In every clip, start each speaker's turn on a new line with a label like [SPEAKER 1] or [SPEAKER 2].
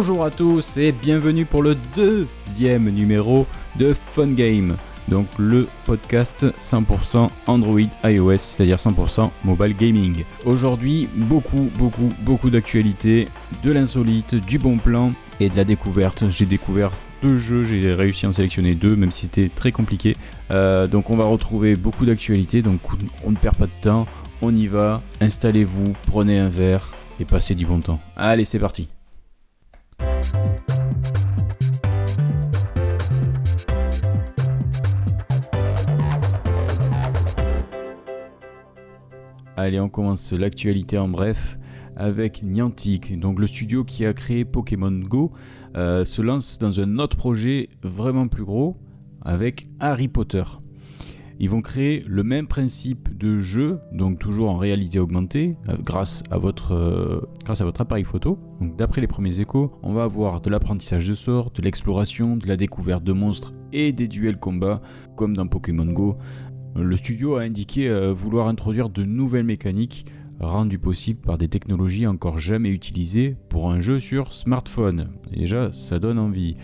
[SPEAKER 1] Bonjour à tous et bienvenue pour le deuxième numéro de Fun Game. Donc le podcast 100% Android iOS, c'est-à-dire 100% mobile gaming. Aujourd'hui, beaucoup, beaucoup, beaucoup d'actualités, de l'insolite, du bon plan et de la découverte. J'ai découvert deux jeux, j'ai réussi à en sélectionner deux, même si c'était très compliqué. Euh, donc on va retrouver beaucoup d'actualités, donc on ne perd pas de temps, on y va, installez-vous, prenez un verre et passez du bon temps. Allez, c'est parti. Allez, on commence l'actualité en bref avec Niantic. Donc le studio qui a créé Pokémon Go euh, se lance dans un autre projet vraiment plus gros avec Harry Potter. Ils vont créer le même principe de jeu, donc toujours en réalité augmentée, euh, grâce, à votre, euh, grâce à votre appareil photo. Donc d'après les premiers échos, on va avoir de l'apprentissage de sorts, de l'exploration, de la découverte de monstres et des duels combats, comme dans Pokémon Go, le studio a indiqué euh, vouloir introduire de nouvelles mécaniques rendues possibles par des technologies encore jamais utilisées pour un jeu sur smartphone. Déjà, ça donne envie.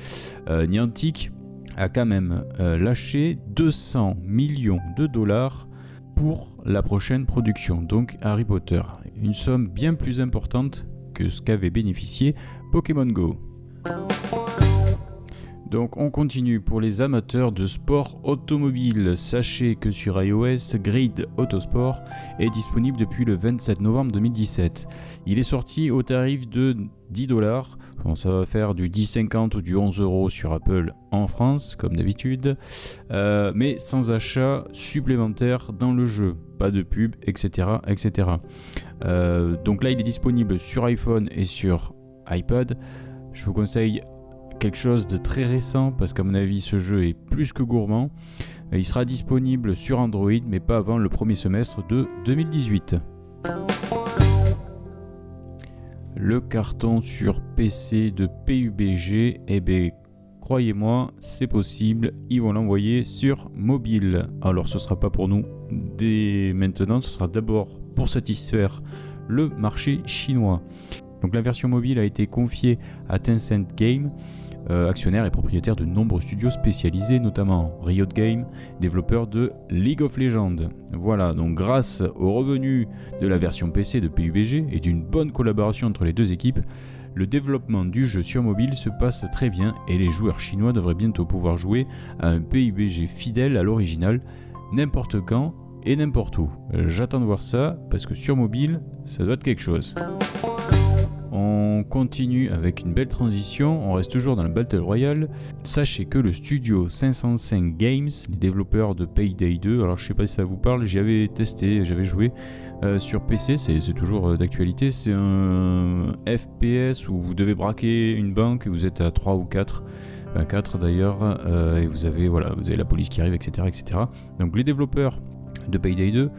[SPEAKER 1] Euh, Niantic a quand même euh, lâché 200 millions de dollars pour la prochaine production, donc Harry Potter. Une somme bien plus importante que ce qu'avait bénéficié Pokémon Go. Donc on continue pour les amateurs de sport automobile. Sachez que sur iOS, Grid Autosport est disponible depuis le 27 novembre 2017. Il est sorti au tarif de 10 dollars. Bon, ça va faire du 10,50 ou du 11 euros sur Apple en France, comme d'habitude, euh, mais sans achat supplémentaire dans le jeu. Pas de pub, etc. etc. Euh, donc là, il est disponible sur iPhone et sur iPad. Je vous conseille quelque chose de très récent parce qu'à mon avis ce jeu est plus que gourmand. Il sera disponible sur Android mais pas avant le premier semestre de 2018. Le carton sur PC de PUBG, eh bien croyez-moi, c'est possible, ils vont l'envoyer sur mobile. Alors ce sera pas pour nous dès maintenant, ce sera d'abord pour satisfaire le marché chinois. Donc la version mobile a été confiée à Tencent Game euh, actionnaire et propriétaire de nombreux studios spécialisés, notamment Riot Games, développeur de League of Legends. Voilà, donc grâce aux revenus de la version PC de PUBG et d'une bonne collaboration entre les deux équipes, le développement du jeu sur mobile se passe très bien et les joueurs chinois devraient bientôt pouvoir jouer à un PUBG fidèle à l'original, n'importe quand et n'importe où. J'attends de voir ça parce que sur mobile, ça doit être quelque chose. On continue avec une belle transition, on reste toujours dans le Battle Royale. Sachez que le studio 505 Games, les développeurs de Payday 2, alors je sais pas si ça vous parle, j'y avais testé, j'avais joué euh, sur PC, c'est toujours euh, d'actualité, c'est un FPS où vous devez braquer une banque vous êtes à 3 ou 4. 4 d'ailleurs, euh, et vous avez, voilà, vous avez la police qui arrive, etc., etc. Donc les développeurs de Payday 2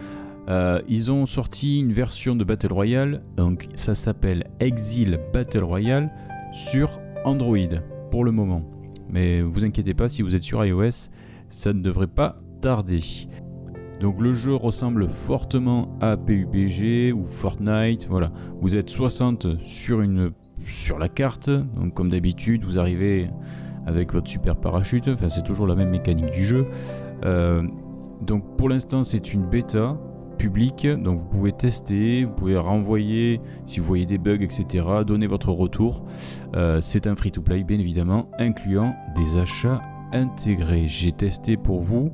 [SPEAKER 1] euh, ils ont sorti une version de Battle Royale, donc ça s'appelle Exile Battle Royale sur Android pour le moment. Mais vous inquiétez pas, si vous êtes sur iOS, ça ne devrait pas tarder. Donc le jeu ressemble fortement à PUBG ou Fortnite. Voilà, vous êtes 60 sur une sur la carte. Donc comme d'habitude, vous arrivez avec votre super parachute. Enfin, c'est toujours la même mécanique du jeu. Euh, donc pour l'instant, c'est une bêta public, donc vous pouvez tester, vous pouvez renvoyer si vous voyez des bugs, etc. Donner votre retour. Euh, c'est un free-to-play, bien évidemment, incluant des achats intégrés. J'ai testé pour vous.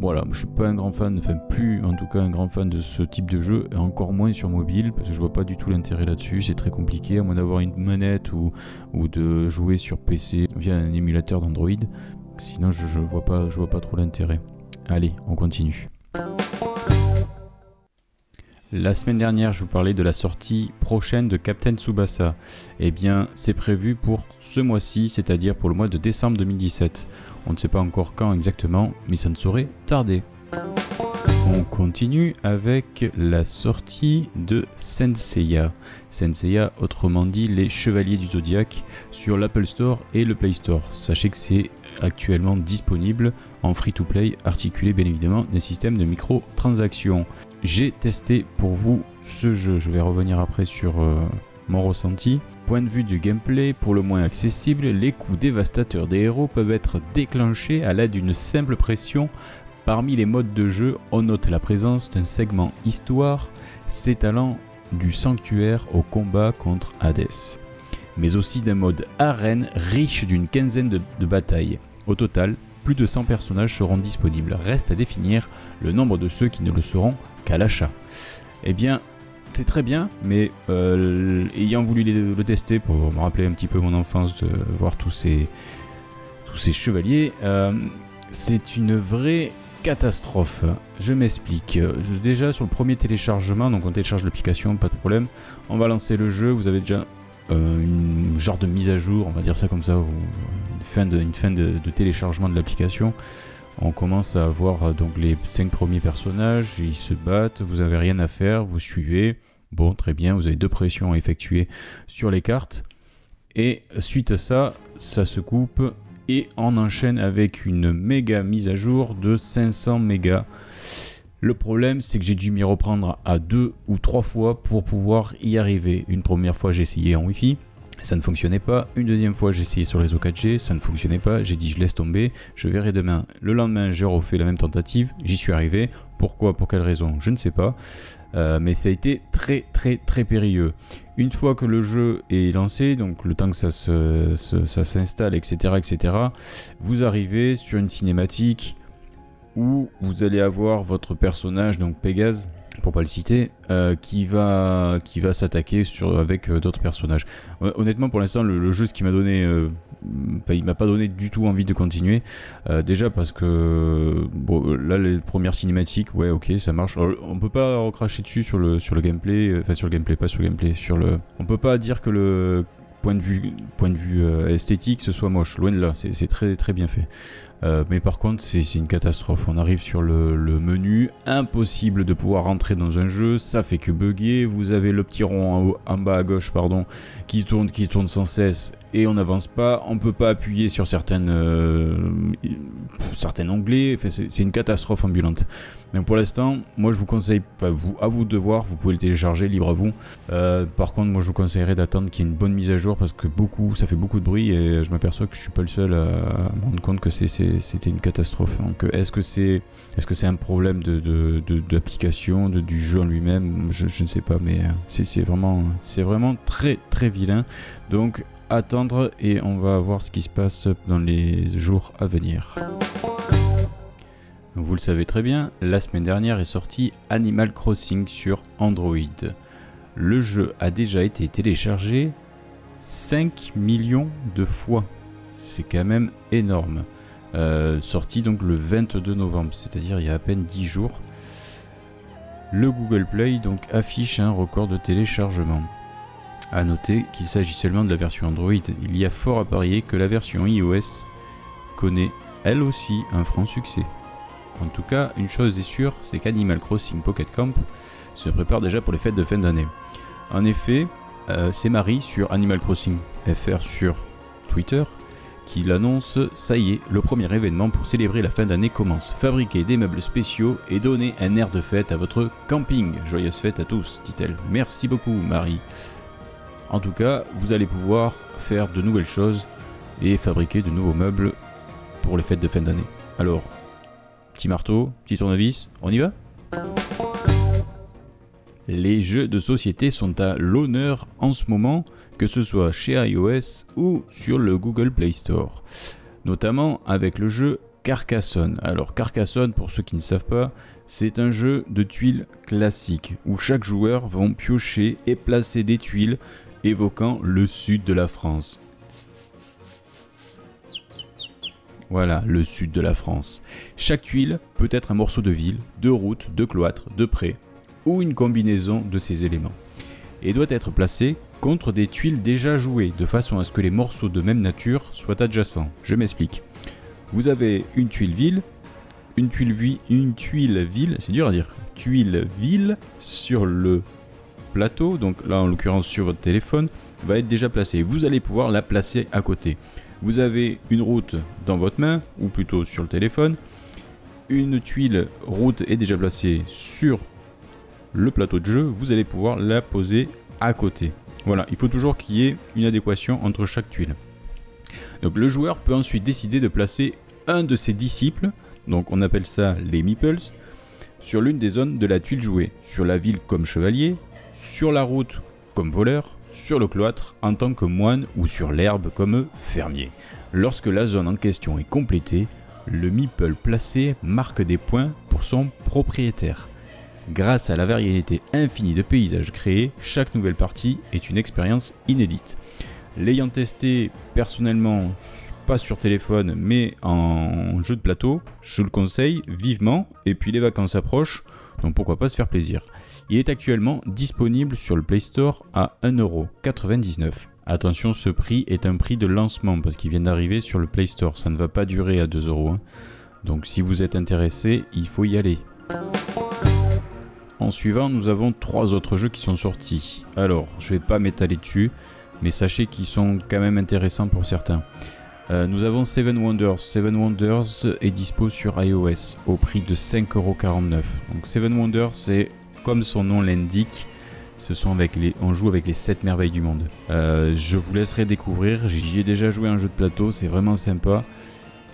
[SPEAKER 1] Voilà, je suis pas un grand fan, enfin plus en tout cas un grand fan de ce type de jeu, et encore moins sur mobile, parce que je vois pas du tout l'intérêt là-dessus, c'est très compliqué, à moins d'avoir une manette ou, de jouer sur PC via un émulateur d'Android. Sinon je, je vois pas je vois pas trop l'intérêt. Allez, on continue. La semaine dernière, je vous parlais de la sortie prochaine de Captain Tsubasa. Eh bien, c'est prévu pour ce mois-ci, c'est-à-dire pour le mois de décembre 2017. On ne sait pas encore quand exactement, mais ça ne saurait tarder. On continue avec la sortie de Senseiya. Senseiya, autrement dit les Chevaliers du Zodiaque, sur l'Apple Store et le Play Store. Sachez que c'est actuellement disponible en free-to-play, articulé bien évidemment des systèmes de microtransactions. J'ai testé pour vous ce jeu, je vais revenir après sur euh, mon ressenti. Point de vue du gameplay, pour le moins accessible, les coups dévastateurs des héros peuvent être déclenchés à l'aide d'une simple pression. Parmi les modes de jeu, on note la présence d'un segment histoire s'étalant du sanctuaire au combat contre Hades, mais aussi d'un mode arène riche d'une quinzaine de, de batailles. Au total, plus de 100 personnages seront disponibles. Reste à définir le nombre de ceux qui ne le seront qu'à l'achat. Eh bien, c'est très bien, mais euh, ayant voulu le, tester pour me rappeler un petit peu mon enfance, de voir tous ces, tous ces chevaliers, euh, c'est une vraie catastrophe. Je m'explique. Déjà sur le premier téléchargement, donc on télécharge l'application, pas de problème. On va lancer le jeu, vous avez déjà euh, une genre de mise à jour, on va dire ça comme ça, une fin une fin de, téléchargement de l'application. On commence à voir donc les 5 premiers personnages, ils se battent, vous avez rien à faire, vous suivez. Bon, très bien, vous avez deux pressions à effectuer sur les cartes. Et suite à ça, ça se coupe et on enchaîne avec une méga mise à jour de 500 mégas. Le problème, c'est que j'ai dû m'y reprendre à deux ou trois fois pour pouvoir y arriver. Une première fois, j'ai essayé en Wi-Fi, ça ne fonctionnait pas. Une deuxième fois, j'ai essayé sur les réseau 4G, ça ne fonctionnait pas. J'ai dit, je laisse tomber, je verrai demain. Le lendemain, j'ai refait la même tentative, j'y suis arrivé. Pourquoi, pour quelle raison, je ne sais pas. Euh, mais ça a été très très très périlleux. Une fois que le jeu est lancé, donc le temps que ça, ça s'installe, etc., etc., vous arrivez sur une cinématique où vous allez avoir votre personnage, donc Pégase, pour pas le citer, euh, qui va, qui va s'attaquer sur, avec euh, d'autres personnages. Honnêtement, pour l'instant, le, jeu, ce qui m'a donné, euh, il m'a pas donné du tout envie de continuer. déjà parce que bon, là, les premières cinématiques, ouais, ok, ça marche. on peut pas recracher dessus sur le, sur le gameplay, enfin sur le gameplay, pas sur le gameplay, sur le. On peut pas dire que le point de vue, point de vue esthétique, ce soit moche. Loin de là, c'est très très bien fait. Euh, mais par contre, c'est une catastrophe. On arrive sur le, menu, impossible de pouvoir rentrer dans un jeu, ça fait que bugger. Vous avez le petit rond en, bas à gauche, pardon, qui tourne, qui tourne sans cesse et on n'avance pas. On peut pas appuyer sur certaines, euh, certains onglets. c'est une catastrophe ambulante. Donc pour l'instant, moi je vous conseille, à vous de voir, vous pouvez le télécharger, libre à vous. Euh, par contre, moi je vous conseillerais d'attendre qu'il y ait une bonne mise à jour parce que beaucoup, ça fait beaucoup de bruit et je m'aperçois que je suis pas le seul à, me rendre compte que c'était une catastrophe. Donc est-ce que c'est est -ce c'est un problème d'application, de, du jeu en lui-même? Je, je, ne sais pas, mais euh, c'est vraiment, vraiment très très vilain. Donc attendre et on va voir ce qui se passe dans les jours à venir. Vous le savez très bien, la semaine dernière est sorti Animal Crossing sur Android. Le jeu a déjà été téléchargé 5 millions de fois. C'est quand même énorme. Euh, sorti donc le 22 novembre, c'est-à-dire il y a à peine 10 jours. Le Google Play donc affiche un record de téléchargement. A noter qu'il s'agit seulement de la version Android. Il y a fort à parier que la version iOS connaît elle aussi un franc succès. En tout cas, une chose est sûre, c'est qu'Animal Crossing Pocket Camp se prépare déjà pour les fêtes de fin d'année. En effet, euh, c'est Marie sur Animal Crossing FR sur Twitter qui l'annonce, ça y est, le premier événement pour célébrer la fin d'année commence. Fabriquez des meubles spéciaux et donnez un air de fête à votre camping. Joyeuse fête à tous, dit-elle. Merci beaucoup Marie. En tout cas, vous allez pouvoir faire de nouvelles choses et fabriquer de nouveaux meubles pour les fêtes de fin d'année. Alors, Petit marteau, petit tournevis, on y va? Les jeux de société sont à l'honneur en ce moment, que ce soit chez iOS ou sur le Google Play Store. Notamment avec le jeu Carcassonne. Alors Carcassonne, pour ceux qui ne savent pas, c'est un jeu de tuiles classique où chaque joueur va piocher et placer des tuiles évoquant le sud de la France. Voilà, le sud de la France. Chaque tuile peut être un morceau de ville, de route, de cloître, de pré, ou une combinaison de ces éléments. Et doit être placé contre des tuiles déjà jouées, de façon à ce que les morceaux de même nature soient adjacents. Je m'explique. Vous avez une tuile ville, une tuile, vie, une tuile ville, c'est dur à dire, tuile ville sur le plateau, donc là en l'occurrence sur votre téléphone, va être déjà placée. Vous allez pouvoir la placer à côté. Vous avez une route dans votre main, ou plutôt sur le téléphone. Une tuile route est déjà placée sur le plateau de jeu. Vous allez pouvoir la poser à côté. Voilà, il faut toujours qu'il y ait une adéquation entre chaque tuile. Donc le joueur peut ensuite décider de placer un de ses disciples, donc on appelle ça les meeples, sur l'une des zones de la tuile jouée, sur la ville comme chevalier, sur la route comme voleur, sur le cloître en tant que moine ou sur l'herbe comme fermier. Lorsque la zone en question est complétée, le meeple placé marque des points pour son propriétaire. Grâce à la variété infinie de paysages créés, chaque nouvelle partie est une expérience inédite. L'ayant testé personnellement, pas sur téléphone, mais en jeu de plateau, je le conseille vivement. Et puis les vacances approchent, donc pourquoi pas se faire plaisir. Il est actuellement disponible sur le Play Store à 1,99€. Attention, ce prix est un prix de lancement parce qu'il vient d'arriver sur le Play Store. Ça ne va pas durer à 2€. Hein. Donc si vous êtes intéressé, il faut y aller. En suivant, nous avons trois autres jeux qui sont sortis. Alors, je vais pas m'étaler dessus, mais sachez qu'ils sont quand même intéressants pour certains. Euh, nous avons Seven Wonders. Seven Wonders est dispo sur iOS au prix de 5,49€. Donc Seven Wonders, c'est comme son nom l'indique, ce sont avec les, on joue avec les 7 merveilles du monde. Euh, je vous laisserai découvrir. J'y ai déjà joué un jeu de plateau, c'est vraiment sympa.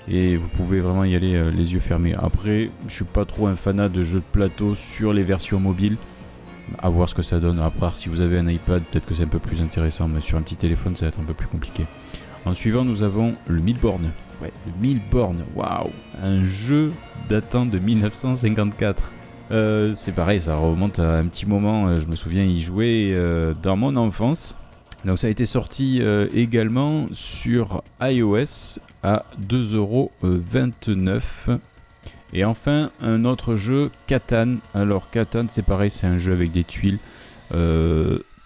[SPEAKER 1] Et vous pouvez vraiment y aller euh, les yeux fermés. Après, je suis pas trop un fanat de jeux de plateau sur les versions mobiles. À voir ce que ça donne. À part si vous avez un iPad, peut-être que c'est un peu plus intéressant. Mais sur un petit téléphone, ça va être un peu plus compliqué. En suivant, nous avons le Milborn. Ouais, le Milborn. Waouh Un jeu datant de 1954. Euh, c'est pareil, ça remonte à un petit moment. Euh, je me souviens y jouer euh, dans mon enfance. Donc ça a été sorti également sur iOS à 2,29€. Et enfin, un autre jeu, Catan. Alors Catan, c'est pareil, c'est un jeu avec des tuiles.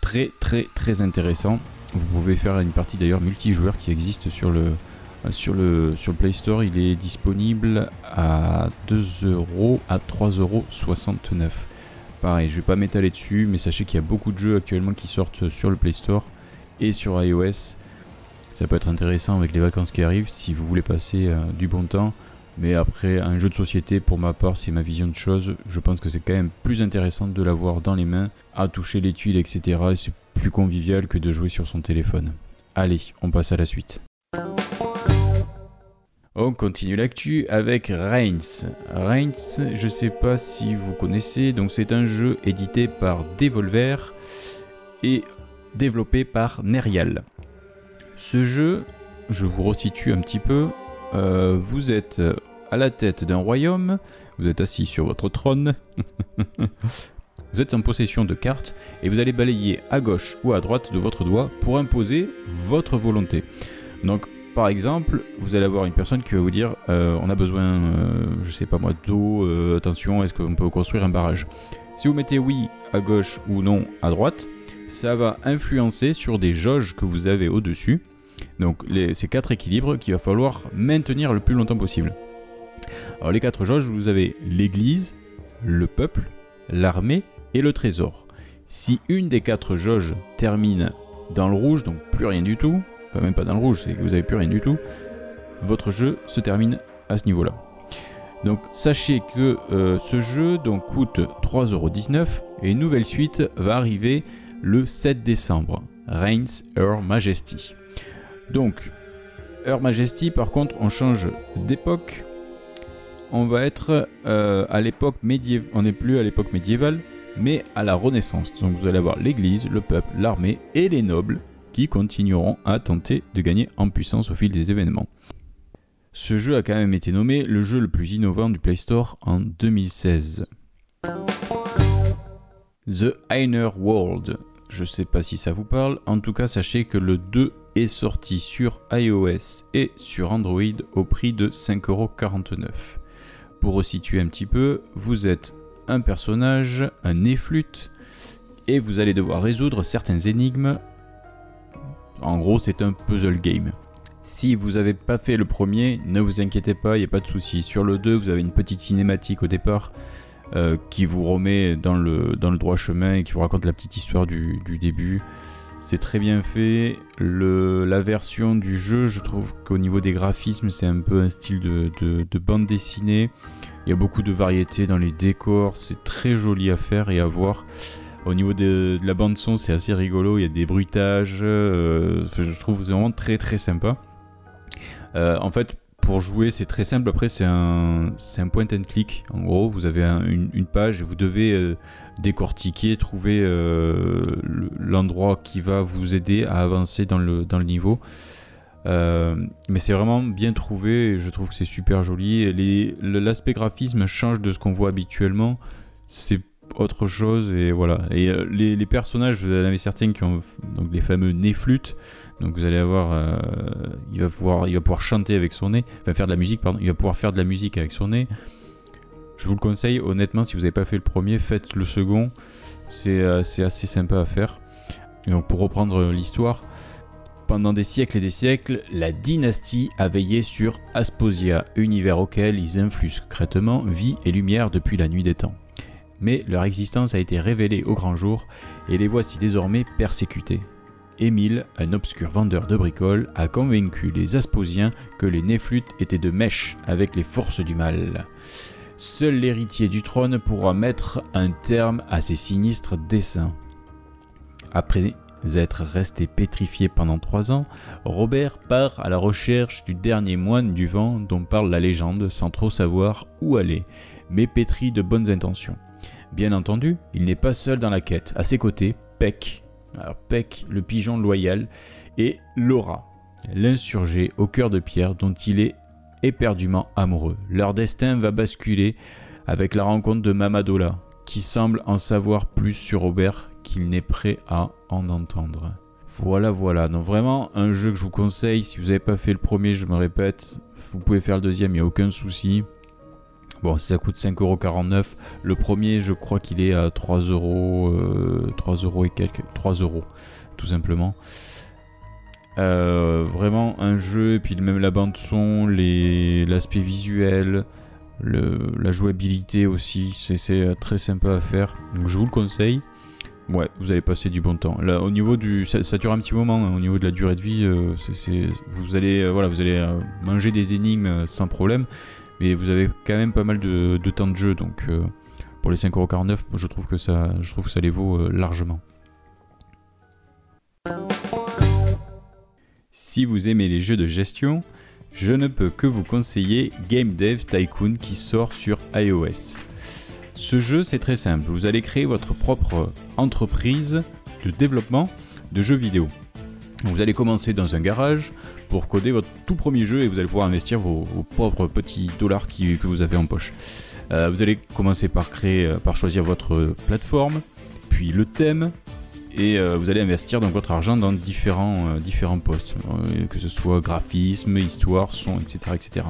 [SPEAKER 1] très très très intéressant. Vous pouvez faire une partie d'ailleurs multijoueur qui existe sur le, sur le, sur le Play Store, il est disponible à 2 euros à 3,69 euros. Pareil, je vais pas m'étaler dessus, mais sachez qu'il y a beaucoup de jeux actuellement qui sortent sur le Play Store et sur iOS. Ça peut être intéressant avec les vacances qui arrivent si vous voulez passer euh, du bon temps. Mais après, un jeu de société, pour ma part, c'est ma vision de choses. Je pense que c'est quand même plus intéressant de l'avoir dans les mains, à toucher les tuiles, etc. plus convivial que de jouer sur son téléphone. Allez, on passe à la suite. On continue l'actu avec Reigns. Reigns, je sais pas si vous connaissez, donc c'est un jeu édité par Devolver et développé par Nerial. Ce jeu, je vous resitue un petit peu, euh, vous êtes à la tête d'un royaume, vous êtes assis sur votre trône, vous êtes en possession de cartes et vous allez balayer à gauche ou à droite de votre doigt pour imposer votre volonté. Donc par exemple, vous allez avoir une personne qui va vous dire euh, on a besoin, euh, je sais pas moi, d'eau, euh, attention, est-ce qu'on peut construire un barrage? Si vous mettez oui à gauche ou non à droite, ça va influencer sur des jauges que vous avez au-dessus. Donc ces quatre équilibres qu'il va falloir maintenir le plus longtemps possible. Alors les quatre jauges, vous avez l'église, le peuple, l'armée et le trésor. Si une des quatre jauges termine dans le rouge, donc plus rien du tout, même pas dans le rouge, c'est que vous n'avez plus rien du tout, votre jeu se termine à ce niveau-là. Donc sachez que euh, ce jeu donc, coûte 3,19€ et une nouvelle suite va arriver le 7 décembre, Reigns Her Majesty. Donc, Her Majesty, par contre, on change d'époque. On va être euh, à l'époque médiévale, on n'est plus à l'époque médiévale, mais à la Renaissance. Donc vous allez avoir l'Église, le peuple, l'armée et les nobles qui continueront à tenter de gagner en puissance au fil des événements. Ce jeu a quand même été nommé le jeu le plus innovant du Play Store en 2016. The Inner World. Je sais pas si ça vous parle, en tout cas sachez que le 2 est sorti sur iOS et sur Android au prix de 5,49€. Pour resituer un petit peu, vous êtes un personnage, un efflute, et vous allez devoir résoudre certaines énigmes en gros, c'est un puzzle game. Si vous n'avez pas fait le premier, ne vous inquiétez pas, il n'y a pas de souci. Sur le 2, vous avez une petite cinématique au départ euh, qui vous remet dans le, dans le droit chemin et qui vous raconte la petite histoire du, début. C'est très bien fait. la version du jeu, je trouve qu'au niveau des graphismes, c'est un peu un style de, de, bande dessinée. Il y a beaucoup de variétés dans les décors. C'est très joli à faire et à voir. Au niveau de, la bande son, c'est assez rigolo. Il y a des bruitages. je trouve vraiment très très sympa. en fait, pour jouer, c'est très simple. Après, c'est un, un point and click. En gros, vous avez une, page et vous devez euh, décortiquer, trouver euh, l'endroit qui va vous aider à avancer dans le, dans le niveau. Euh, mais c'est vraiment bien trouvé et je trouve que c'est super joli. L'aspect graphisme change de ce qu'on voit habituellement. C'est autre chose et voilà. Et les, les, personnages, vous en avez certains qui ont donc les fameux nez flûtes. Donc vous allez avoir, euh, il va pouvoir, il va pouvoir chanter avec son nez, enfin faire de la musique, pardon. Il va pouvoir faire de la musique avec son nez. Je vous le conseille, honnêtement, si vous n'avez pas fait le premier, faites le second. C'est euh, assez sympa à faire. donc pour reprendre l'histoire, pendant des siècles et des siècles, la dynastie a veillé sur Asposia, univers auquel ils influent secrètement vie et lumière depuis la nuit des temps. Mais leur existence a été révélée au grand jour et les voici désormais persécutés. Émile, un obscur vendeur de bricoles, a convaincu les Asposiens que les Néflutes étaient de mèche avec les forces du mal. Seul l'héritier du trône pourra mettre un terme à ces sinistres desseins. Après être resté pétrifié pendant trois ans, Robert part à la recherche du dernier moine du vent dont parle la légende sans trop savoir où aller, mais pétri de bonnes intentions. Bien entendu, il n'est pas seul dans la quête. À ses côtés, Peck, alors Peck, le pigeon loyal, et Laura, l'insurgé au cœur de pierre dont il est éperdument amoureux. Leur destin va basculer avec la rencontre de Mamadola, qui semble en savoir plus sur Robert qu'il n'est prêt à en entendre. Voilà, voilà. Donc vraiment un jeu que je vous conseille. Si vous n'avez pas fait le premier, je me répète, vous pouvez faire le deuxième, il n'y a aucun souci. Bon, ça coûte 5,49€. Le premier, je crois qu'il est à 3 euros, 3 euh, euros et quelques, 3 euros, tout simplement. Euh, vraiment un jeu, et puis même la bande son, l'aspect visuel, la jouabilité aussi, c'est euh, très sympa à faire. Donc je vous le conseille. Ouais, vous allez passer du bon temps. Au niveau du, ça, dure un petit moment. Hein, au niveau de la durée de vie, vous allez, voilà, vous allez manger des énigmes sans problème mais vous avez quand même pas mal de, temps de jeu, donc euh, pour les 5,49€, je trouve que ça, je trouve que ça les vaut euh, largement. Si vous aimez les jeux de gestion, je ne peux que vous conseiller Game Dev Tycoon qui sort sur iOS. Ce jeu, c'est très simple. Vous allez créer votre propre entreprise de développement de jeux vidéo. Vous allez commencer dans un garage, pour coder votre tout premier jeu et vous allez pouvoir investir vos, pauvres petits dollars que vous avez en poche. Euh, vous allez commencer par créer, euh, par choisir votre plateforme, puis le thème, et euh, vous allez investir donc votre argent dans différents, différents postes, que ce soit graphisme, histoire, son, etc. etc.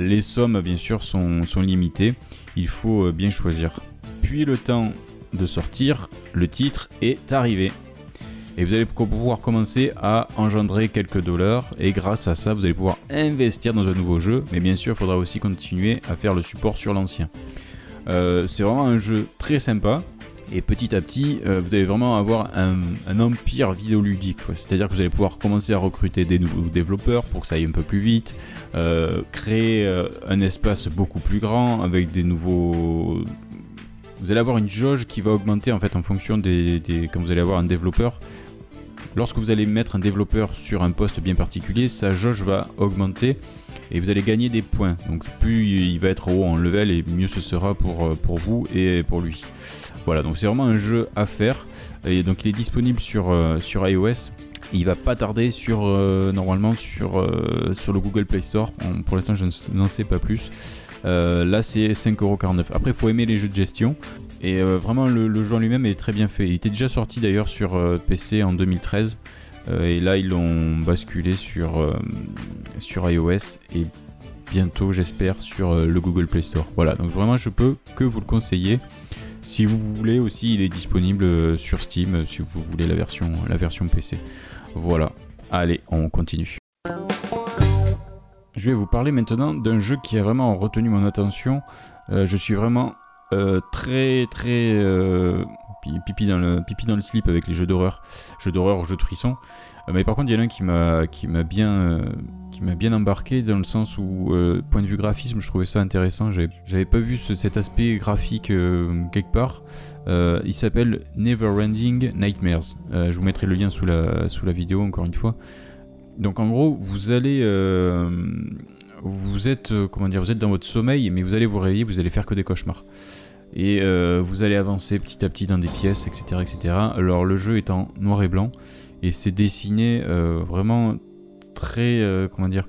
[SPEAKER 1] les sommes, bien sûr, sont limitées. Il faut bien choisir. Puis le temps de sortir, le titre est arrivé et vous allez pouvoir commencer à engendrer quelques dollars et grâce à ça vous allez pouvoir investir dans un nouveau jeu mais bien sûr il faudra aussi continuer à faire le support sur l'ancien. Euh, c'est vraiment un jeu très sympa et petit à petit euh, vous allez vraiment avoir un, empire vidéoludique c'est-à-dire que vous allez pouvoir commencer à recruter des nouveaux développeurs pour que ça aille un peu plus vite, euh, créer un espace beaucoup plus grand avec des nouveaux vous allez avoir une jauge qui va augmenter en fait en fonction des, quand vous allez avoir un développeur Lorsque vous allez mettre un développeur sur un poste bien particulier, sa jauge va augmenter et vous allez gagner des points. Donc plus il va être haut en level et mieux ce sera euh, pour vous et pour lui. Voilà, donc c'est vraiment un jeu à faire. Et donc il est disponible sur, euh, sur iOS. Il va pas tarder sur euh, normalement sur, sur le Google Play Store. pour l'instant je n'en sais pas plus. là c'est 5,49€. Après il faut aimer les jeux de gestion. Et euh, vraiment, le, jeu en lui-même est très bien fait. Il était déjà sorti d'ailleurs sur euh, PC en 2013. Euh, et là, ils l'ont basculé sur, sur iOS et bientôt, j'espère, sur le Google Play Store. Voilà, donc vraiment, je peux que vous le conseiller. Si vous voulez aussi, il est disponible sur Steam si vous voulez la version, la version PC. Voilà, allez, on continue. Je vais vous parler maintenant d'un jeu qui a vraiment retenu mon attention. je suis vraiment euh, très très euh, pipi dans le pipi dans le slip avec les jeux d'horreur, jeux d'horreur, jeux de frisson. Euh, mais par contre, il y en a un qui m'a qui m'a bien qui m'a bien embarqué dans le sens où point de vue graphisme, je trouvais ça intéressant. J'avais pas vu cet aspect graphique quelque part. il s'appelle Neverending Nightmares. je vous mettrai le lien sous la sous la vidéo encore une fois. Donc en gros, vous allez vous êtes, euh, comment dire, vous êtes dans votre sommeil, mais vous allez vous réveiller, vous allez faire que des cauchemars. Et euh, vous allez avancer petit à petit dans des pièces, etc., etc. Alors le jeu est en noir et blanc, et c'est dessiné euh, vraiment très, comment dire,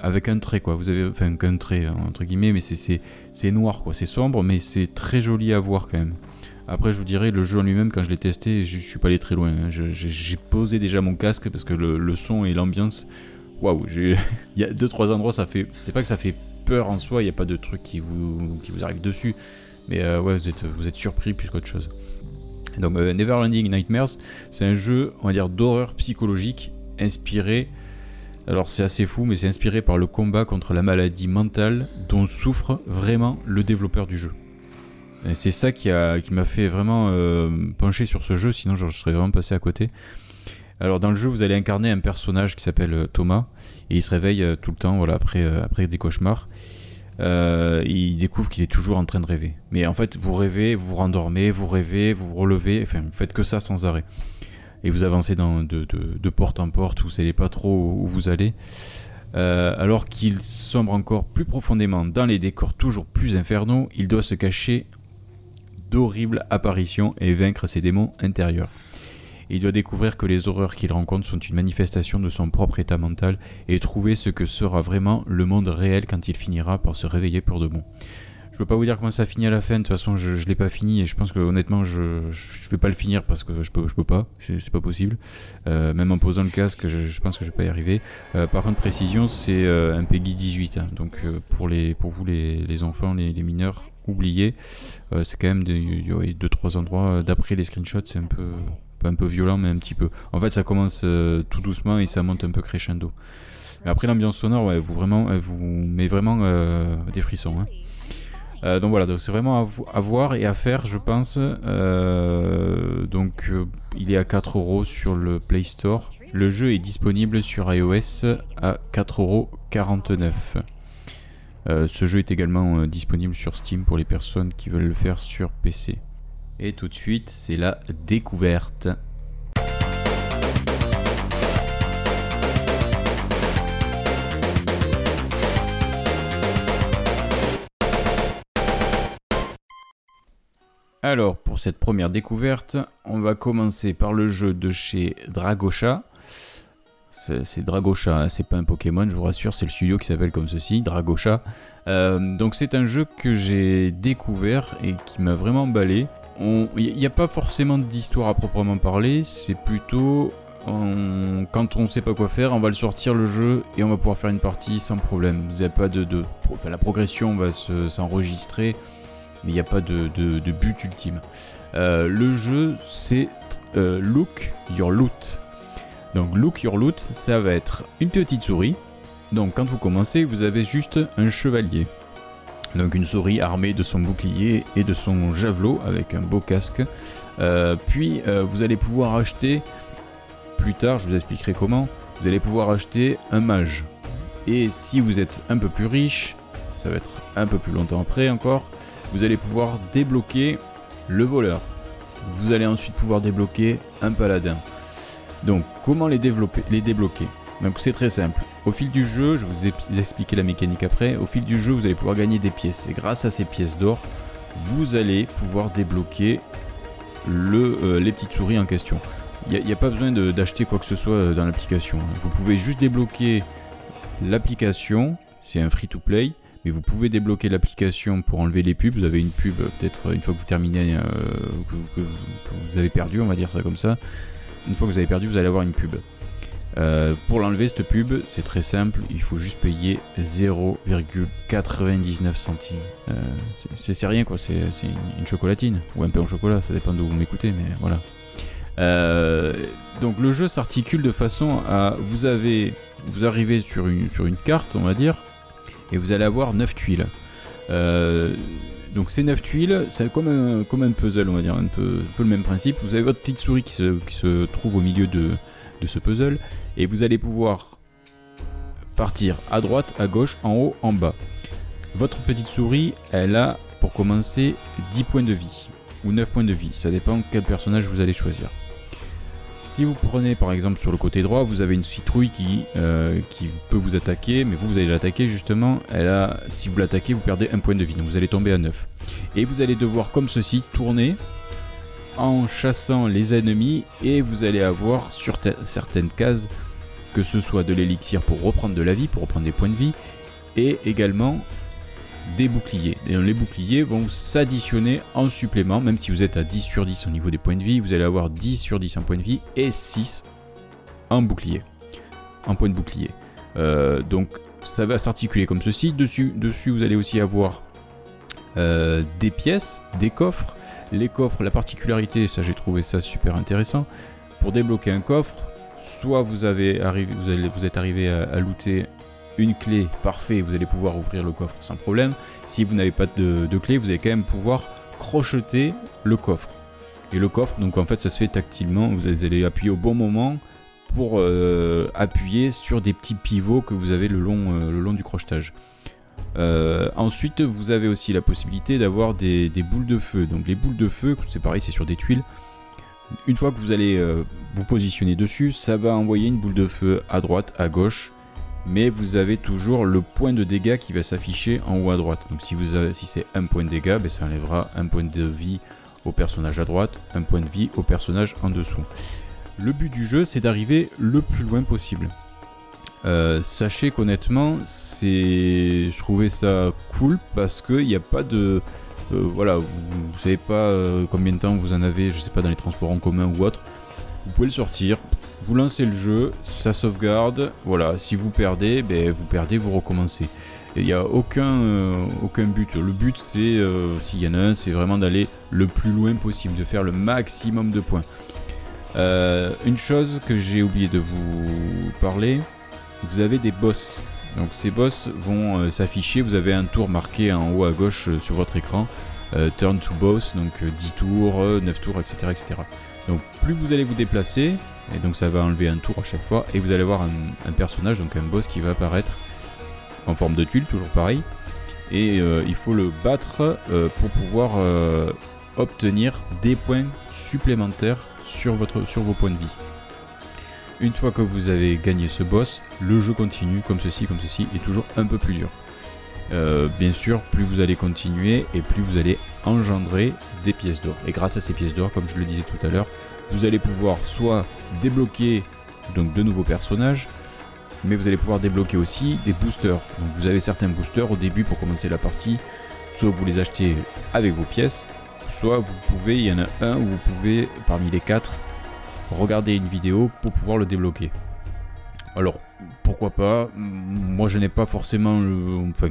[SPEAKER 1] avec un trait, quoi. Vous avez, enfin, un trait, entre guillemets, mais c'est noir, quoi. C'est sombre, mais c'est très joli à voir quand même. Après, je vous dirais, le jeu en lui-même, quand je l'ai testé, je, suis pas allé très loin. Hein. J'ai posé déjà mon casque parce que le son et l'ambiance waouh, il y a deux trois endroits, ça fait, c'est pas que ça fait peur en soi, il n'y a pas de truc qui vous, qui vous arrive dessus, mais euh, ouais, vous êtes, vous êtes surpris plus qu'autre chose. Donc euh, Neverlanding Nightmares, c'est un jeu, on va dire, d'horreur psychologique inspiré. Alors c'est assez fou, mais c'est inspiré par le combat contre la maladie mentale dont souffre vraiment le développeur du jeu. C'est ça qui m'a qui fait vraiment euh, pencher sur ce jeu, sinon je serais vraiment passé à côté. Alors dans le jeu, vous allez incarner un personnage qui s'appelle euh, Thomas et il se réveille euh, tout le temps, euh, après des cauchemars. il découvre qu'il est toujours en train de rêver. Mais en fait, vous rêvez, vous rendormez, vous rêvez, vous relevez, enfin, vous faites que ça sans arrêt. Et vous avancez de, porte en porte, vous ne savez pas trop où vous allez. alors qu'il sombre encore plus profondément dans les décors toujours plus infernaux, il doit se cacher d'horribles apparitions et vaincre ses démons intérieurs il doit découvrir que les horreurs qu'il rencontre sont une manifestation de son propre état mental et trouver ce que sera vraiment le monde réel quand il finira par se réveiller pour de bon. Je peux pas vous dire comment ça finit à la fin, de toute façon je, je l'ai pas fini et je pense que honnêtement je, je vais pas le finir parce que je peux, je peux pas, c'est pas possible. Euh, même en posant le casque, je, pense que je vais pas y arriver. Euh, par contre, précision, c'est euh, un Peggy 18, hein. donc pour, les, pour vous les, enfants, les, les mineurs, oubliez. c'est quand même 2-3 endroits, d'après les screenshots, c'est un peu un peu violent, mais un petit peu. En fait, ça commence euh, tout doucement et ça monte un peu crescendo. Après, l'ambiance sonore, ouais, vous vraiment, vous met vraiment euh, des frissons. Hein. Euh, donc voilà, c'est vraiment à, voir et à faire, je pense. donc, il est à 4 euros sur le Play Store. Le jeu est disponible sur iOS à 4,49€. ce jeu est également disponible sur Steam pour les personnes qui veulent le faire sur PC. Et tout de suite, c'est la découverte. Alors, pour cette première découverte, on va commencer par le jeu de chez Dragosha. C'est Dragosha, hein, c'est pas un Pokémon, je vous rassure, c'est le studio qui s'appelle comme ceci, Dragosha. Euh, donc c'est un jeu que j'ai découvert et qui m'a vraiment emballé. Il n'y a pas forcément d'histoire à proprement parler, c'est plutôt quand on ne sait pas quoi faire, on va le sortir le jeu et on va pouvoir faire une partie sans problème. Vous avez pas de, la progression va s'enregistrer, mais il n'y a pas de, but ultime. Euh, le jeu, c'est euh, Look Your Loot. Donc Look Your Loot, ça va être une petite souris. Donc quand vous commencez, vous avez juste un chevalier. Donc une souris armée de son bouclier et de son javelot avec un beau casque. Euh, puis euh, vous allez pouvoir acheter, plus tard je vous expliquerai comment, vous allez pouvoir acheter un mage. Et si vous êtes un peu plus riche, ça va être un peu plus longtemps après encore, vous allez pouvoir débloquer le voleur. Vous allez ensuite pouvoir débloquer un paladin. Donc comment les, développer, les débloquer? Donc c'est très simple. Au fil du jeu, je vous ai expliqué la mécanique après, au fil du jeu vous allez pouvoir gagner des pièces. Et grâce à ces pièces d'or, vous allez pouvoir débloquer euh, les petites souris en question. Il n'y a, pas besoin d'acheter quoi que ce soit euh, dans l'application. Vous pouvez juste débloquer l'application, c'est un free-to-play, mais vous pouvez débloquer l'application pour enlever les pubs. Vous avez une pub euh, peut-être une fois que vous terminez, que, vous avez perdu, on va dire ça comme ça. Une fois que vous avez perdu, vous allez avoir une pub. Euh, pour l'enlever cette pub, c'est très simple, il faut juste payer 0,99 centimes. Euh, c'est rien quoi, c'est une, chocolatine, ou un peu en chocolat, ça dépend de où vous m'écoutez, mais voilà. Euh, donc le jeu s'articule de façon à... Vous avez... Vous arrivez sur une, sur une carte, on va dire, et vous allez avoir 9 tuiles. Donc ces 9 tuiles, c'est comme un, comme un puzzle, on va dire, un peu, le même principe. Vous avez votre petite souris qui se, qui se trouve au milieu de, de ce puzzle, et vous allez pouvoir partir à droite, à gauche, en haut, en bas. Votre petite souris, elle a pour commencer 10 points de vie, ou 9 points de vie, ça dépend quel personnage vous allez choisir. Si vous prenez par exemple sur le côté droit, vous avez une citrouille qui, euh, peut vous attaquer, mais vous, vous allez l'attaquer justement, si vous l'attaquez, vous perdez un point de vie, donc vous allez tomber à 9. Et vous allez devoir comme ceci tourner en chassant les ennemis et vous allez avoir sur certaines cases que ce soit de l'élixir pour reprendre de la vie, pour reprendre des points de vie, et également des boucliers. Les boucliers vont s'additionner en supplément, même si vous êtes à 10 sur 10 au niveau des points de vie, vous allez avoir 10 sur 10 en points de vie et 6 en bouclier, en point de bouclier. Euh, donc ça va s'articuler comme ceci. Dessus, dessus, vous allez aussi avoir euh, des pièces, des coffres. Les coffres, la particularité, ça j'ai trouvé ça super intéressant. Pour débloquer un coffre, soit vous, avez vous, êtes arrivé à, looter une clé, parfait, vous allez pouvoir ouvrir le coffre sans problème. Si vous n'avez pas de, clé, vous allez quand même pouvoir crocheter le coffre. Et le coffre, donc en fait, ça se fait tactilement. Vous allez appuyer au bon moment pour euh, appuyer sur des petits pivots que vous avez le long, euh, le long du crochetage. Euh, ensuite, vous avez aussi la possibilité d'avoir des, boules de feu. Donc les boules de feu, c'est pareil, c'est sur des tuiles. Une fois que vous allez euh, vous positionner dessus, ça va envoyer une boule de feu à droite, à gauche, mais vous avez toujours le point de dégâts qui va s'afficher en haut à droite. Donc si c'est un point de dégâts, ben, ça enlèvera un point de vie au personnage à droite, un point de vie au personnage en dessous. Le but du jeu, c'est d'arriver le plus loin possible. Euh, sachez qu'honnêtement, c'est, je trouvais ça cool parce qu'il n'y a pas de, euh, voilà, vous, ne savez pas euh, combien de temps vous en avez, je sais pas, dans les transports en commun ou autre. Vous pouvez le sortir, vous lancez le jeu, ça sauvegarde. Voilà, si vous perdez, ben, vous perdez, vous recommencez. Il n'y a aucun, aucun but. Le but, c'est, s'il y en a un, c'est vraiment d'aller le plus loin possible, de faire le maximum de points. une chose que j'ai oublié de vous parler, vous avez des boss. Donc ces boss vont euh, s'afficher, vous avez un tour marqué en haut à gauche euh, sur votre écran, euh, turn to boss, donc 10 tours, 9 tours, etc., etc. Donc plus vous allez vous déplacer, et donc ça va enlever un tour à chaque fois, et vous allez avoir un, personnage, donc un boss qui va apparaître en forme de tuile, toujours pareil, et il faut le battre pour pouvoir obtenir des points supplémentaires sur, sur vos points de vie. Une fois que vous avez gagné ce boss, le jeu continue comme ceci, comme ceci, et toujours un peu plus dur. Euh, bien sûr, plus vous allez continuer et plus vous allez engendrer des pièces d'or. Et grâce à ces pièces d'or, comme je le disais tout à l'heure, vous allez pouvoir soit débloquer donc de nouveaux personnages, mais vous allez pouvoir débloquer aussi des boosters. Donc vous avez certains boosters au début pour commencer la partie, soit vous les achetez avec vos pièces, soit vous pouvez, il y en a un où vous pouvez parmi les quatre regarder une vidéo pour pouvoir le débloquer. Alors, pourquoi pas? Moi, je n'ai pas forcément. Enfin,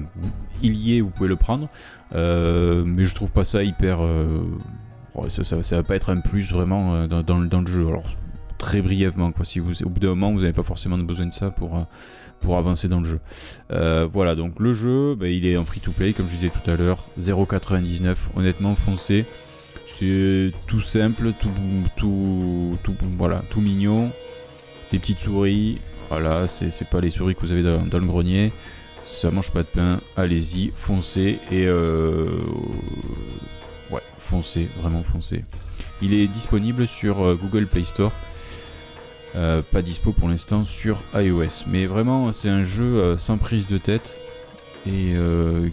[SPEAKER 1] il y est, vous pouvez le prendre. Euh, mais je trouve pas ça hyper... Euh, ça, ça, va pas être un plus vraiment euh, dans, le jeu. Alors, très brièvement, quoi. Si vous, au bout d'un moment, vous n'avez pas forcément besoin de ça pour, pour avancer dans le jeu. voilà, donc le jeu, bah, il est en free-to-play, comme je disais tout à l'heure. 0,99. Honnêtement, foncé. C'est tout simple, tout, tout, tout, voilà, tout mignon. Des petites souris. Voilà, c'est pas les souris que vous avez dans, le grenier. Ça mange pas de pain. Allez-y, foncez. Et euh, ouais, foncez, vraiment foncez. Il est disponible sur euh, Google Play Store. Euh, pas dispo pour l'instant sur iOS. Mais vraiment, c'est un jeu sans prise de tête et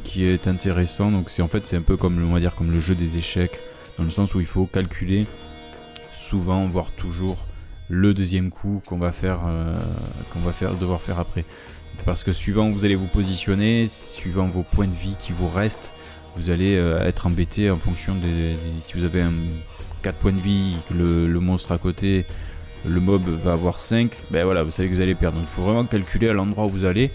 [SPEAKER 1] qui est intéressant. Donc c'est en fait c'est un peu comme dire comme le jeu des échecs dans le sens où il faut calculer souvent, voire toujours, le deuxième coup qu'on va faire, euh, qu'on va faire, devoir faire après. Parce que suivant où vous allez vous positionner, suivant vos points de vie qui vous restent, vous allez euh, être embêté en fonction des, si vous avez un 4 points de vie, que le, monstre à côté, le mob va avoir 5, ben voilà, vous savez que vous allez perdre. Donc il faut vraiment calculer à l'endroit où vous allez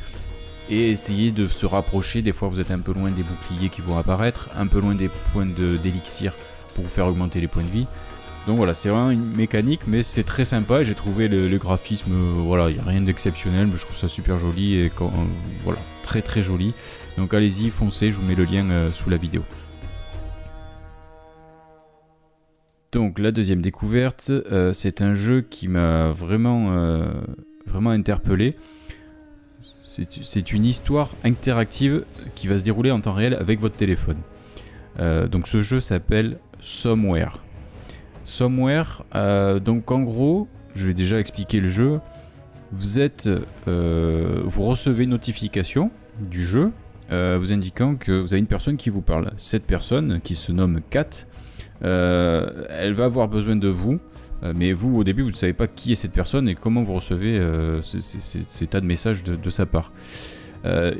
[SPEAKER 1] et essayer de se rapprocher. Des fois vous êtes un peu loin des boucliers qui vont apparaître, un peu loin des points d'élixir pour faire augmenter les points de vie. Donc voilà, c'est vraiment une mécanique, mais c'est très sympa. J'ai trouvé le, graphisme, euh, voilà, il n'y a rien d'exceptionnel, mais je trouve ça super joli et quand, euh, voilà, très très joli. Donc allez-y, foncez, je vous mets le lien euh, sous la vidéo. Donc la deuxième découverte, c'est un jeu qui m'a vraiment, vraiment interpellé. C'est une histoire interactive qui va se dérouler en temps réel avec votre téléphone. Donc ce jeu s'appelle Somewhere. Somewhere, donc en gros, je vais déjà expliquer le jeu. Vous êtes, vous recevez une notification du jeu vous indiquant que vous avez une personne qui vous parle. Cette personne, qui se nomme Kat, euh, elle va avoir besoin de vous. Euh, mais vous, au début, vous ne savez pas qui est cette personne et comment vous recevez euh, ces, tas de messages de, sa part.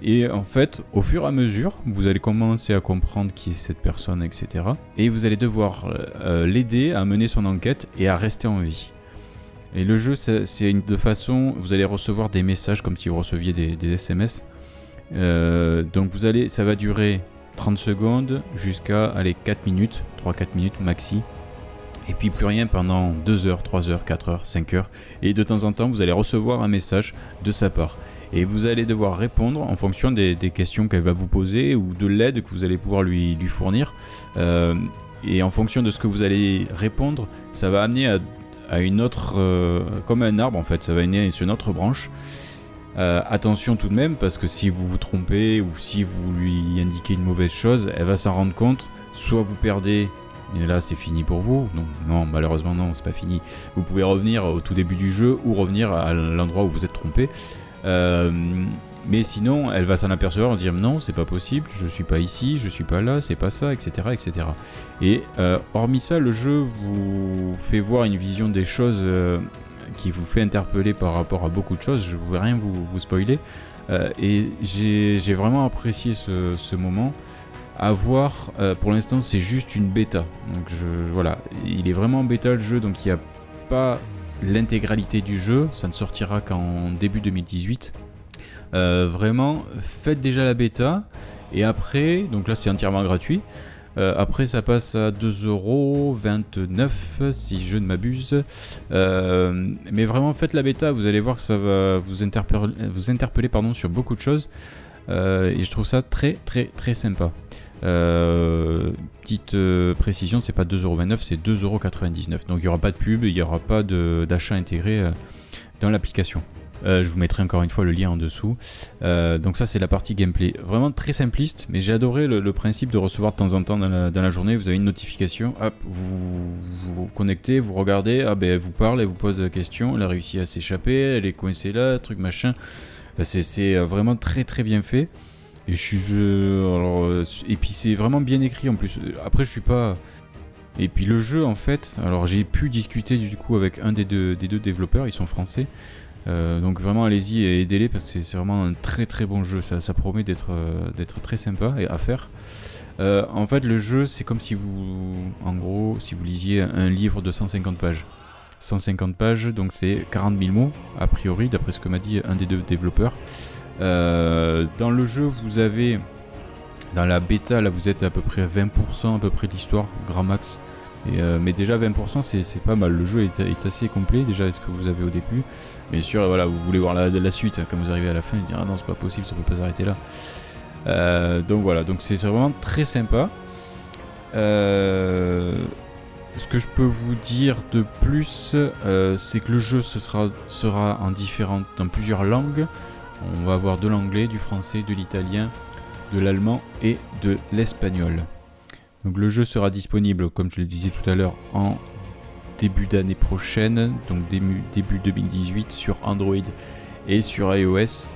[SPEAKER 1] Et en fait, au fur et à mesure, vous allez commencer à comprendre qui est cette personne, etc. Et vous allez devoir l'aider à mener son enquête et à rester en vie. Et le jeu, c'est de façon, vous allez recevoir des messages comme si vous receviez des, SMS. donc vous allez, ça va durer 30 secondes jusqu'à 4 minutes, 3-4 minutes maxi. Et puis plus rien pendant 2 heures, 3 heures, 4 heures, 5 heures. Et de temps en temps, vous allez recevoir un message de sa part. Et vous allez devoir répondre en fonction des, questions qu'elle va vous poser ou de l'aide que vous allez pouvoir lui, fournir. Euh, et en fonction de ce que vous allez répondre, ça va amener à, une autre, euh, comme un arbre en fait, ça va amener sur une autre branche. Euh, attention tout de même, parce que si vous vous trompez ou si vous lui indiquez une mauvaise chose, elle va s'en rendre compte. Soit vous perdez, et là c'est fini pour vous. Non, non, malheureusement non, c'est pas fini. Vous pouvez revenir au tout début du jeu ou revenir à l'endroit où vous êtes trompé. Euh, mais sinon, elle va s'en apercevoir et dire non, c'est pas possible, je suis pas ici, je suis pas là, c'est pas ça, etc. etc. Et euh, hormis ça, le jeu vous fait voir une vision des choses qui vous fait interpeller par rapport à beaucoup de choses. Je ne vais rien vous, spoiler. Euh, et j'ai vraiment apprécié ce, moment. À voir, euh, pour l'instant, c'est juste une bêta. Donc voilà, il est vraiment bêta le jeu, donc il n'y a pas l'intégralité du jeu. Ça ne sortira qu'en début 2018. Euh, vraiment, faites déjà la bêta. Et après, donc là c'est entièrement gratuit. Euh, après, ça passe à 2,29€ si je ne m'abuse. Euh, mais vraiment, faites la bêta, vous allez voir que ça va vous interpeller, pardon, sur beaucoup de choses. Et je trouve ça très très très sympa. Petite précision, c'est pas 2,29€, c'est 2,99€. Donc il n'y aura pas de pub, il n'y aura pas d'achat intégré dans l'application. Euh, je vous mettrai encore une fois le lien en dessous. Euh, donc ça c'est la partie gameplay. Vraiment très simpliste, mais j'ai adoré le, principe de recevoir de temps en temps dans la, journée, vous avez une notification, hop, vous vous, connectez, vous regardez, ah ben elle vous parle, elle vous pose la question, elle a réussi à s'échapper, elle est coincée là, truc machin. C'est euh, vraiment très très bien fait. Et je alors, et puis c'est vraiment bien écrit en plus. Après je suis pas et puis le jeu en fait, alors j'ai pu discuter du coup avec un des deux, des deux développeurs, ils sont français. Euh, donc vraiment allez-y et aidez-les parce que c'est vraiment un très très bon jeu, ça, promet d'être euh, d'être très sympa et à faire. Euh, en fait le jeu c'est comme si vous, en gros, si vous lisiez un livre de 150 pages. 150 pages, donc c'est 40 000 mots, a priori, d'après ce que m'a dit un des deux développeurs. Dans le jeu, vous avez, dans la bêta, là, vous êtes à peu près 20% à peu près de l'histoire, grand max. Euh, mais déjà 20% c'est pas mal, le jeu est, assez complet déjà ce que vous avez au début. Bien sûr voilà, vous voulez voir la, suite, quand vous arrivez à la fin, vous dire ah non c'est pas possible, ça peut pas s'arrêter là. Euh, donc voilà, donc c'est vraiment très sympa. Euh, ce que je peux vous dire de plus, c'est que le jeu ce sera, sera en différentes, dans plusieurs langues. On va avoir de l'anglais, du français, de l'italien, de l'allemand et de l'espagnol. Donc le jeu sera disponible, comme je le disais tout à l'heure, en début d'année prochaine, donc début, 2018 sur Android et sur iOS.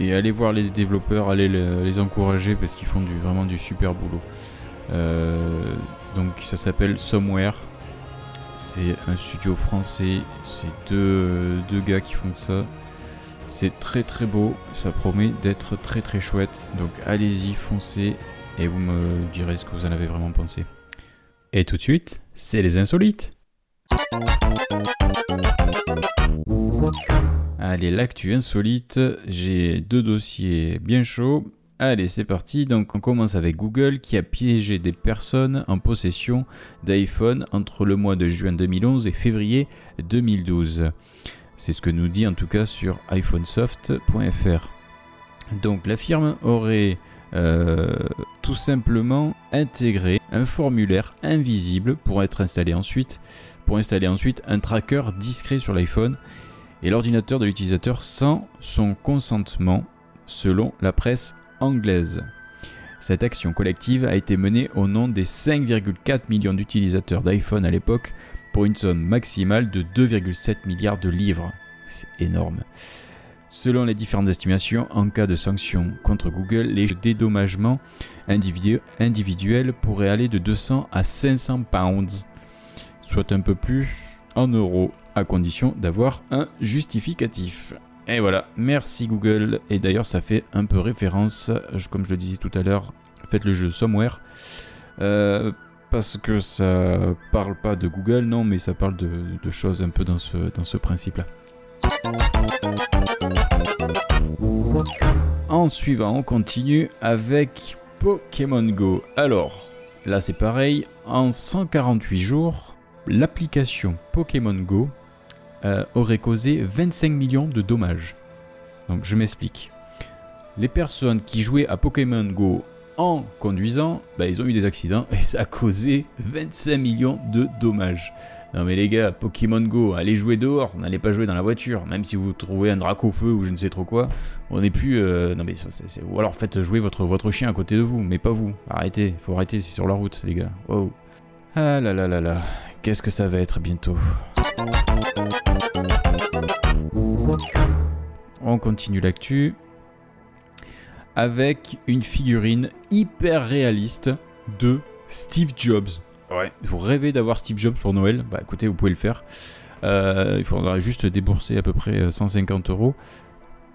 [SPEAKER 1] Et allez voir les développeurs, allez les encourager parce qu'ils font vraiment du super boulot. Euh, donc ça s'appelle Somewhere. C'est un studio français, c'est deux gars qui font ça. C'est très très beau, ça promet d'être très très chouette. Donc allez-y, foncez et vous me direz ce que vous en avez vraiment pensé. Et tout de suite, c'est les insolites. Allez, l'actu insolite, j'ai deux dossiers bien chauds. Allez, c'est parti. Donc, on commence avec Google qui a piégé des personnes en possession d'iPhone entre le mois de juin 2011 et février 2012. C'est ce que nous dit en tout cas sur iPhonesoft.fr. Donc, la firme aurait tout simplement intégrer un formulaire invisible pour être installé ensuite, pour installer ensuite un tracker discret sur l'iPhone et l'ordinateur de l'utilisateur sans son consentement, selon la presse anglaise. Cette action collective a été menée au nom des 5,4 millions d'utilisateurs d'iPhone à l'époque pour une somme maximale de 2,7 milliards de livres. C'est énorme. Selon les différentes estimations, en cas de sanctions contre Google, les dédommagements individuels pourraient aller de 200 à 500 pounds, soit un peu plus en euros, à condition d'avoir un justificatif. Et voilà, merci Google. Et d'ailleurs, ça fait un peu référence, comme je le disais tout à l'heure, faites le jeu Somewhere. Euh, parce que ça parle pas de Google, non, mais ça parle de, choses un peu dans ce, dans ce principe-là. En suivant, on continue avec Pokémon Go. Alors, là c'est pareil, en 148 jours, l'application Pokémon Go euh, aurait causé 25 millions de dommages. Donc je m'explique. Les personnes qui jouaient à Pokémon Go en conduisant, bah, ils ont eu des accidents et ça a causé 25 millions de dommages. Non mais les gars, Pokémon Go, allez jouer dehors, n'allez pas jouer dans la voiture, même si vous trouvez un drac au feu ou je ne sais trop quoi, on n'est plus... Euh, non mais ça c'est... Ou alors faites jouer votre, votre chien à côté de vous, mais pas vous. Arrêtez, faut arrêter, c'est sur la route les gars. Wow. Ah là là là là, qu'est-ce que ça va être bientôt? On continue l'actu avec une figurine hyper réaliste de Steve Jobs. Ouais. Vous rêvez d'avoir Steve Jobs pour Noël Bah écoutez, vous pouvez le faire. Euh, il faudra juste débourser à peu près 150 euh, euros.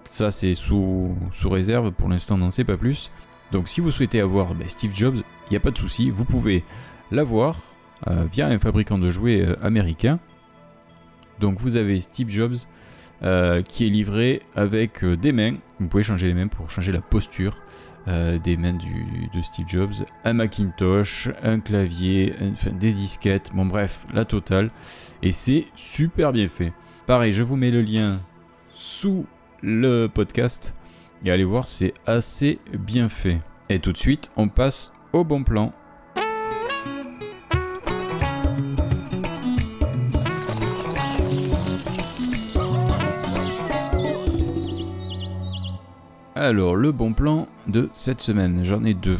[SPEAKER 1] Ça, c'est sous, sous réserve. Pour l'instant, n'en sait pas plus. Donc, si vous souhaitez avoir bah, Steve Jobs, il n'y a pas de souci. Vous pouvez l'avoir euh, via un fabricant de jouets américain. Donc, vous avez Steve Jobs euh, qui est livré avec euh, des mains. Vous pouvez changer les mains pour changer la posture euh, des mains de Steve Jobs, un Macintosh, un clavier, des disquettes, bon bref, la totale. Et c'est super bien fait. Pareil, je vous mets le lien sous le podcast et allez voir, c'est assez bien fait. Et tout de suite, on passe au bon plan. Alors, le bon plan de cette semaine, j'en ai deux.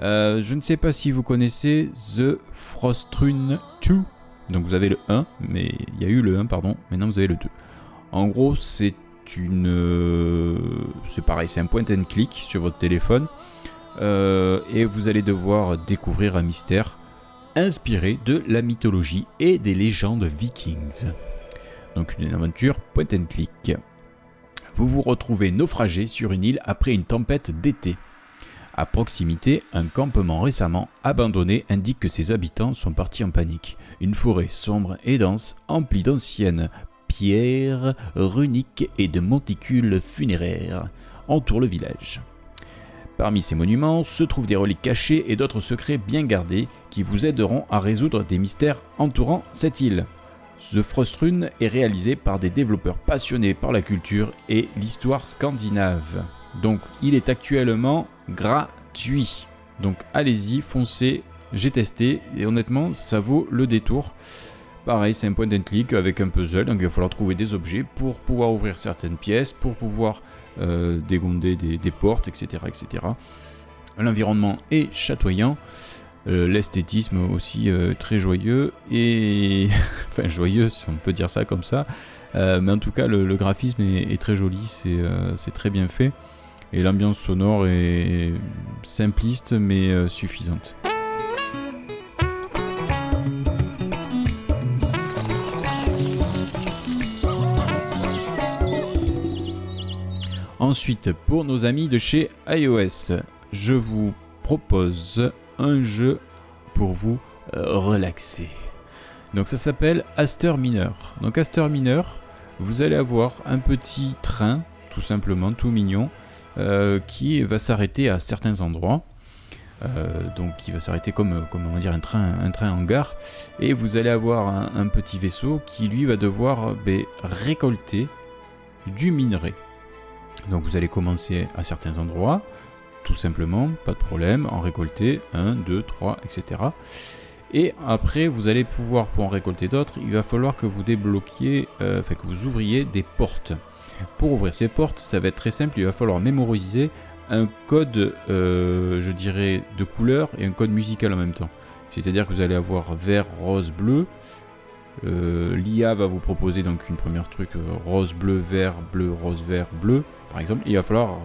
[SPEAKER 1] Euh, je ne sais pas si vous connaissez The Frostrune 2. Donc vous avez le 1, mais il y a eu le 1, pardon. Maintenant vous avez le 2. En gros, c'est une. Euh, c'est pareil, c'est un point and click sur votre téléphone. Euh, et vous allez devoir découvrir un mystère inspiré de la mythologie et des légendes vikings. Donc une aventure point and click vous vous retrouvez naufragé sur une île après une tempête d'été. À proximité, un campement récemment abandonné indique que ses habitants sont partis en panique. Une forêt sombre et dense, emplie d'anciennes pierres runiques et de monticules funéraires, entoure le village. Parmi ces monuments se trouvent des reliques cachées et d'autres secrets bien gardés qui vous aideront à résoudre des mystères entourant cette île. The Frostrune est réalisé par des développeurs passionnés par la culture et l'histoire scandinave. Donc il est actuellement gratuit. Donc allez-y, foncez, j'ai testé et honnêtement ça vaut le détour. Pareil, c'est un point and click avec un puzzle, donc il va falloir trouver des objets pour pouvoir ouvrir certaines pièces, pour pouvoir euh, dégonder des, des, portes, etc. etc. L'environnement est chatoyant. Euh, l'esthétisme aussi euh, très joyeux et enfin joyeux on peut dire ça comme ça. Euh, mais en tout cas le, graphisme est, très joli c'est très bien fait. Et l'ambiance sonore est simpliste mais suffisante. Ensuite, pour nos amis de chez iOS, je vous propose un jeu pour vous euh, relaxer. Donc ça s'appelle Aster Mineur. Donc Aster Mineur, vous allez avoir un petit train, tout simplement, tout mignon, euh, qui va s'arrêter à certains endroits. Euh, donc qui va s'arrêter comme, comme on dire un train, un train en gare. Et vous allez avoir un, petit vaisseau qui lui va devoir ben, récolter du minerai. Donc vous allez commencer à certains endroits, tout simplement, pas de problème, en récolter 1, 2, 3, etc. Et après, vous allez pouvoir, pour en récolter d'autres, il va falloir que vous débloquiez, euh, enfin que vous ouvriez des portes. Pour ouvrir ces portes, ça va être très simple, il va falloir mémoriser un code, euh, je dirais, de couleur et un code musical en même temps. C'est-à-dire que vous allez avoir vert, rose, bleu. Euh, L'IA va vous proposer donc une première truc rose, bleu, vert, bleu, rose, vert, bleu, par exemple. il va falloir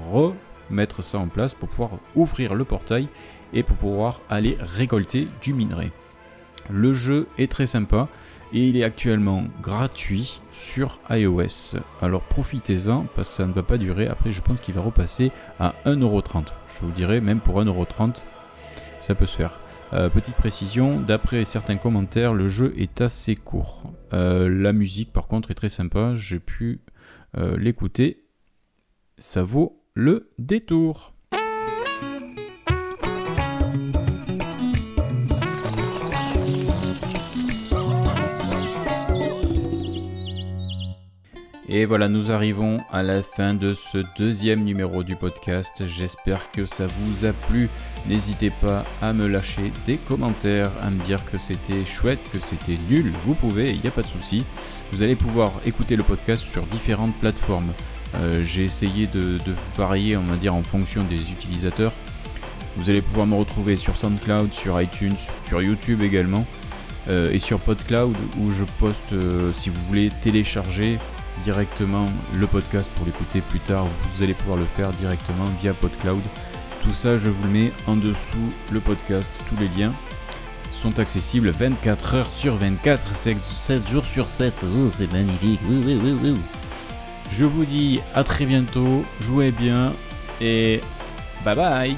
[SPEAKER 1] remettre ça en place pour pouvoir ouvrir le portail et pour pouvoir aller récolter du minerai. Le jeu est très sympa et il est actuellement gratuit sur iOS. Alors profitez-en parce que ça ne va pas durer. Après, je pense qu'il va repasser à 1,30€. Je vous dirais, même pour 1,30€, ça peut se faire. Euh, petite précision, d'après certains commentaires, le jeu est assez court. Euh, la musique, par contre, est très sympa. J'ai pu euh, l'écouter. Ça vaut le détour. Et voilà, nous arrivons à la fin de ce deuxième numéro du podcast. J'espère que ça vous a plu. N'hésitez pas à me lâcher des commentaires, à me dire que c'était chouette, que c'était nul. Vous pouvez, il n'y a pas de souci. Vous allez pouvoir écouter le podcast sur différentes plateformes. Euh, j'ai essayé de, varier, on va dire, en fonction des utilisateurs. Vous allez pouvoir me retrouver sur SoundCloud, sur iTunes, sur YouTube également. Euh, et sur PodCloud où je poste, euh, si vous voulez télécharger directement le podcast pour l'écouter plus tard. Vous allez pouvoir le faire directement via PodCloud. Tout ça, je vous le mets en dessous le podcast. Tous les liens sont accessibles 24 heures sur 24, 7 jours sur 7. c'est magnifique. Je vous dis à très bientôt. Jouez bien et bye bye.